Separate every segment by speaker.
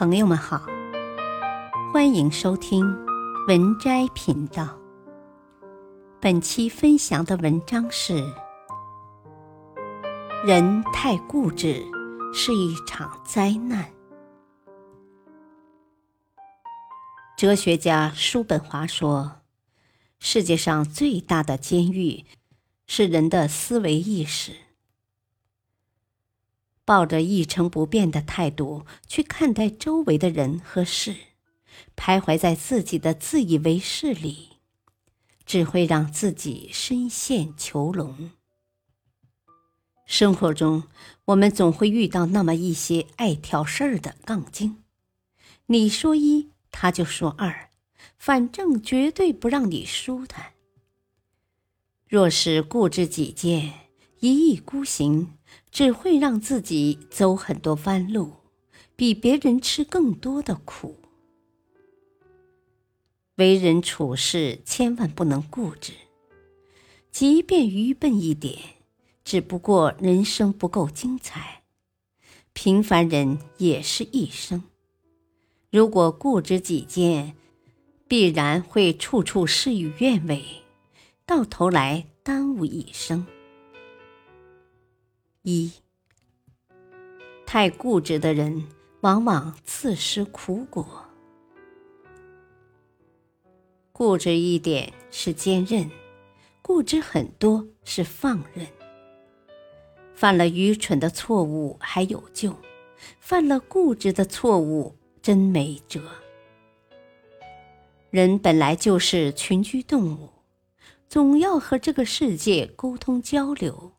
Speaker 1: 朋友们好，欢迎收听文摘频道。本期分享的文章是：人太固执是一场灾难。哲学家叔本华说：“世界上最大的监狱是人的思维意识。”抱着一成不变的态度去看待周围的人和事，徘徊在自己的自以为是里，只会让自己深陷囚笼。生活中，我们总会遇到那么一些爱挑事儿的杠精，你说一，他就说二，反正绝对不让你舒坦。若是固执己见，一意孤行。只会让自己走很多弯路，比别人吃更多的苦。为人处事千万不能固执，即便愚笨一点，只不过人生不够精彩。平凡人也是一生，如果固执己见，必然会处处事与愿违，到头来耽误一生。一太固执的人，往往自食苦果。固执一点是坚韧，固执很多是放任。犯了愚蠢的错误还有救，犯了固执的错误真没辙。人本来就是群居动物，总要和这个世界沟通交流。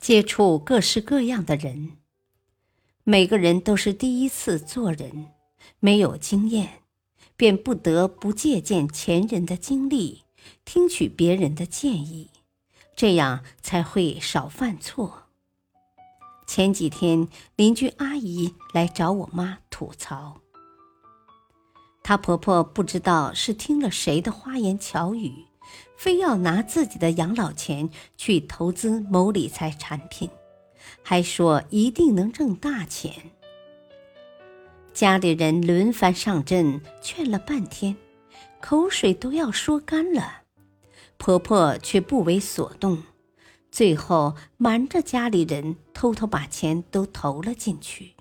Speaker 1: 接触各式各样的人，每个人都是第一次做人，没有经验，便不得不借鉴前人的经历，听取别人的建议，这样才会少犯错。前几天，邻居阿姨来找我妈吐槽，她婆婆不知道是听了谁的花言巧语。非要拿自己的养老钱去投资某理财产品，还说一定能挣大钱。家里人轮番上阵劝了半天，口水都要说干了，婆婆却不为所动，最后瞒着家里人偷偷把钱都投了进去。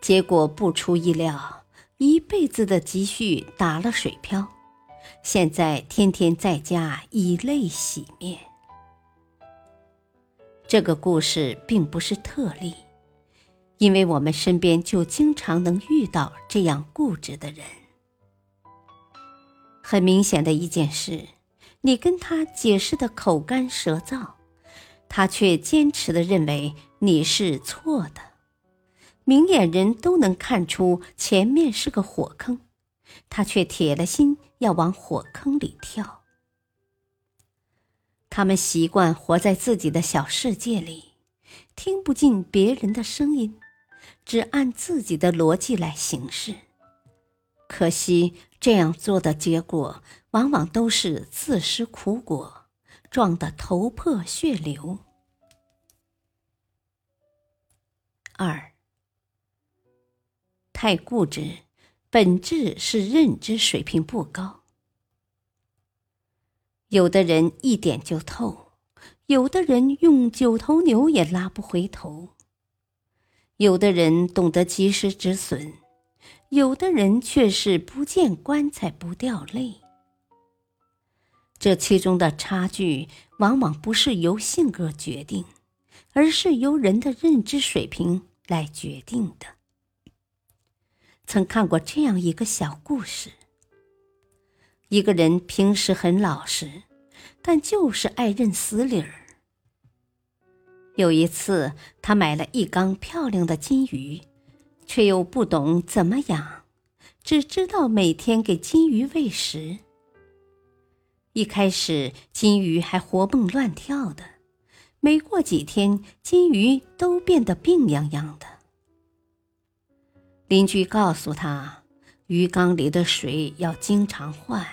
Speaker 1: 结果不出意料，一辈子的积蓄打了水漂。现在天天在家以泪洗面。这个故事并不是特例，因为我们身边就经常能遇到这样固执的人。很明显的一件事，你跟他解释的口干舌燥，他却坚持的认为你是错的。明眼人都能看出前面是个火坑。他却铁了心要往火坑里跳。他们习惯活在自己的小世界里，听不进别人的声音，只按自己的逻辑来行事。可惜这样做的结果，往往都是自食苦果，撞得头破血流。二，太固执。本质是认知水平不高。有的人一点就透，有的人用九头牛也拉不回头。有的人懂得及时止损，有的人却是不见棺材不掉泪。这其中的差距，往往不是由性格决定，而是由人的认知水平来决定的。曾看过这样一个小故事：一个人平时很老实，但就是爱认死理儿。有一次，他买了一缸漂亮的金鱼，却又不懂怎么养，只知道每天给金鱼喂食。一开始，金鱼还活蹦乱跳的，没过几天，金鱼都变得病怏怏的。邻居告诉他，鱼缸里的水要经常换，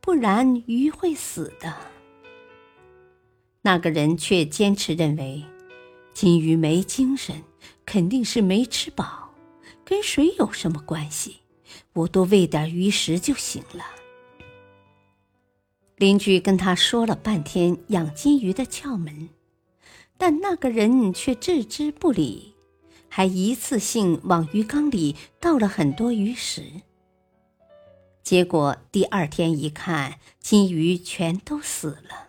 Speaker 1: 不然鱼会死的。那个人却坚持认为，金鱼没精神，肯定是没吃饱，跟水有什么关系？我多喂点鱼食就行了。”邻居跟他说了半天养金鱼的窍门，但那个人却置之不理，还一次性往鱼缸里倒了很多鱼食。结果第二天一看，金鱼全都死了。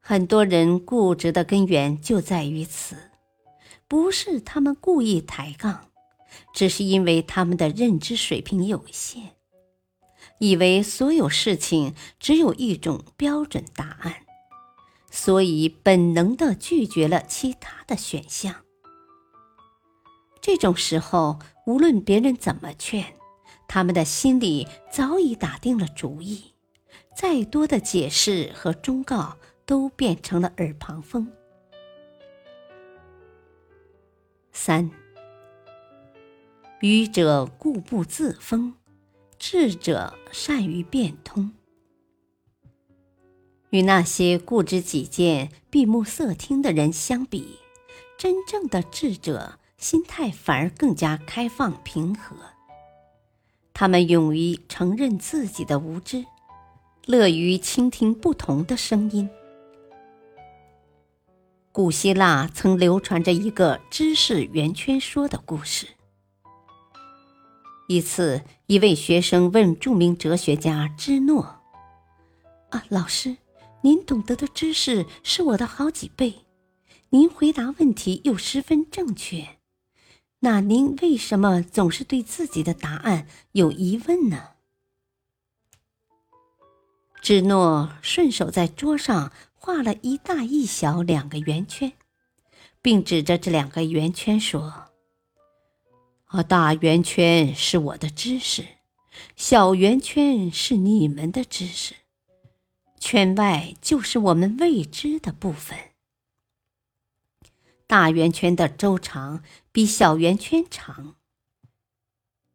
Speaker 1: 很多人固执的根源就在于此，不是他们故意抬杠，只是因为他们的认知水平有限，以为所有事情只有一种标准答案，所以本能的拒绝了其他的选项。这种时候，无论别人怎么劝，他们的心里早已打定了主意，再多的解释和忠告都变成了耳旁风。三，愚者固步自封，智者善于变通。与那些固执己见、闭目塞听的人相比，真正的智者心态反而更加开放平和。他们勇于承认自己的无知，乐于倾听不同的声音。古希腊曾流传着一个知识圆圈说的故事。一次，一位学生问著名哲学家芝诺：“啊，老师，您懂得的知识是我的好几倍，您回答问题又十分正确。”那您为什么总是对自己的答案有疑问呢？芝诺顺手在桌上画了一大一小两个圆圈，并指着这两个圆圈说：“啊，大圆圈是我的知识，小圆圈是你们的知识，圈外就是我们未知的部分。”大圆圈的周长比小圆圈长，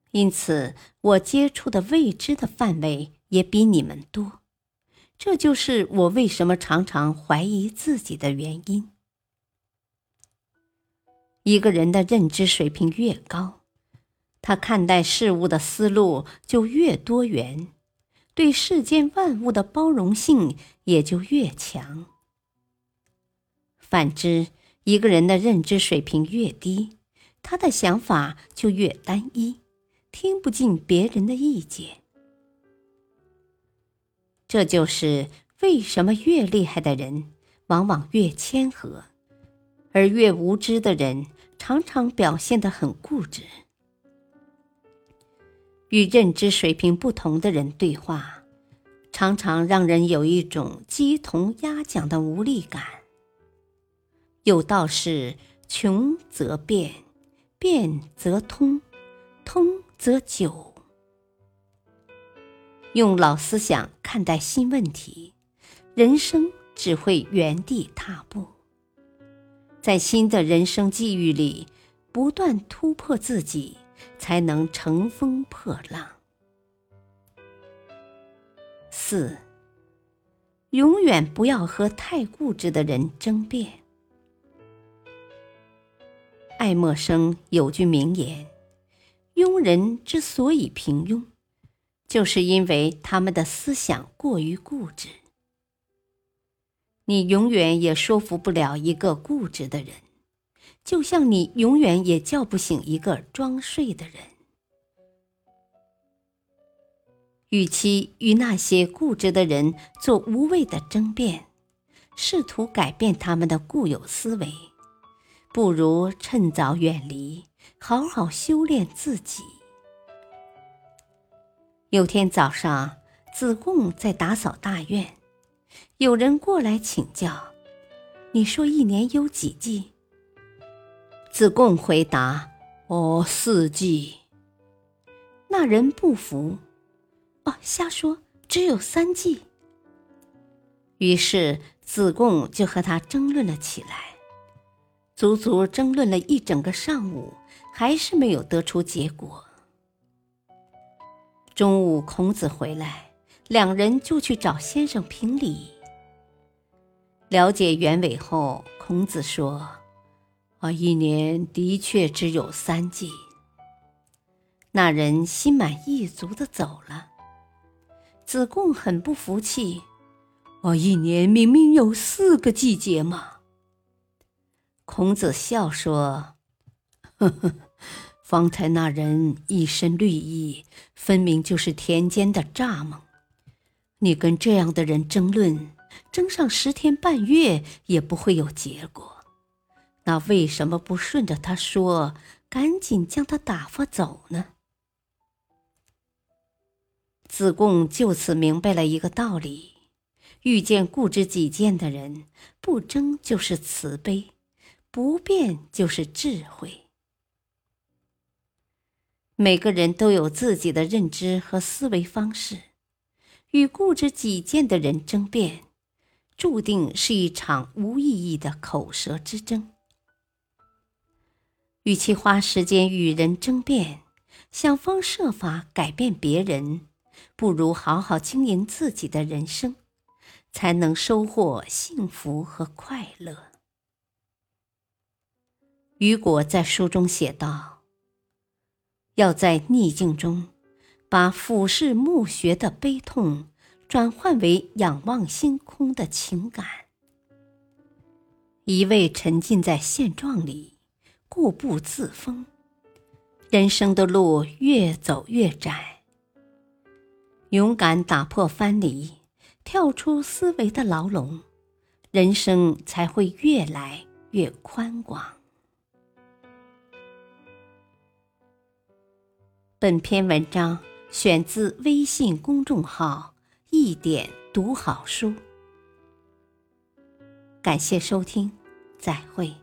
Speaker 1: 因此我接触的未知的范围也比你们多。这就是我为什么常常怀疑自己的原因。一个人的认知水平越高，他看待事物的思路就越多元，对世间万物的包容性也就越强。反之，一个人的认知水平越低，他的想法就越单一，听不进别人的意见。这就是为什么越厉害的人往往越谦和，而越无知的人常常表现得很固执。与认知水平不同的人对话，常常让人有一种鸡同鸭讲的无力感。有道是：穷则变，变则通，通则久。用老思想看待新问题，人生只会原地踏步。在新的人生际遇里，不断突破自己，才能乘风破浪。四，永远不要和太固执的人争辩。爱默生有句名言：“庸人之所以平庸，就是因为他们的思想过于固执。”你永远也说服不了一个固执的人，就像你永远也叫不醒一个装睡的人。与其与那些固执的人做无谓的争辩，试图改变他们的固有思维。不如趁早远离，好好修炼自己。有天早上，子贡在打扫大院，有人过来请教：“你说一年有几季？”子贡回答：“哦，四季。”那人不服：“哦，瞎说，只有三季。”于是子贡就和他争论了起来。足足争论了一整个上午，还是没有得出结果。中午，孔子回来，两人就去找先生评理。了解原委后，孔子说：“我，一年的确只有三季。那人心满意足的走了。子贡很不服气：“我，一年明明有四个季节嘛！”孔子笑说：“呵呵，方才那人一身绿衣，分明就是田间的蚱蜢。你跟这样的人争论，争上十天半月也不会有结果。”那为什么不顺着他说，赶紧将他打发走呢？子贡就此明白了一个道理：遇见固执己见的人，不争就是慈悲，不变就是智慧。每个人都有自己的认知和思维方式，与固执己见的人争辩，注定是一场无意义的口舌之争。与其花时间与人争辩，想方设法改变别人，不如好好经营自己的人生，才能收获幸福和快乐。雨果在书中写道：“要在逆境中，把俯视墓穴的悲痛，转换为仰望星空的情感。一味沉浸在现状里。”固步自封，人生的路越走越窄。勇敢打破藩篱，跳出思维的牢笼，人生才会越来越宽广。本篇文章选自微信公众号“一点读好书”，感谢收听，再会。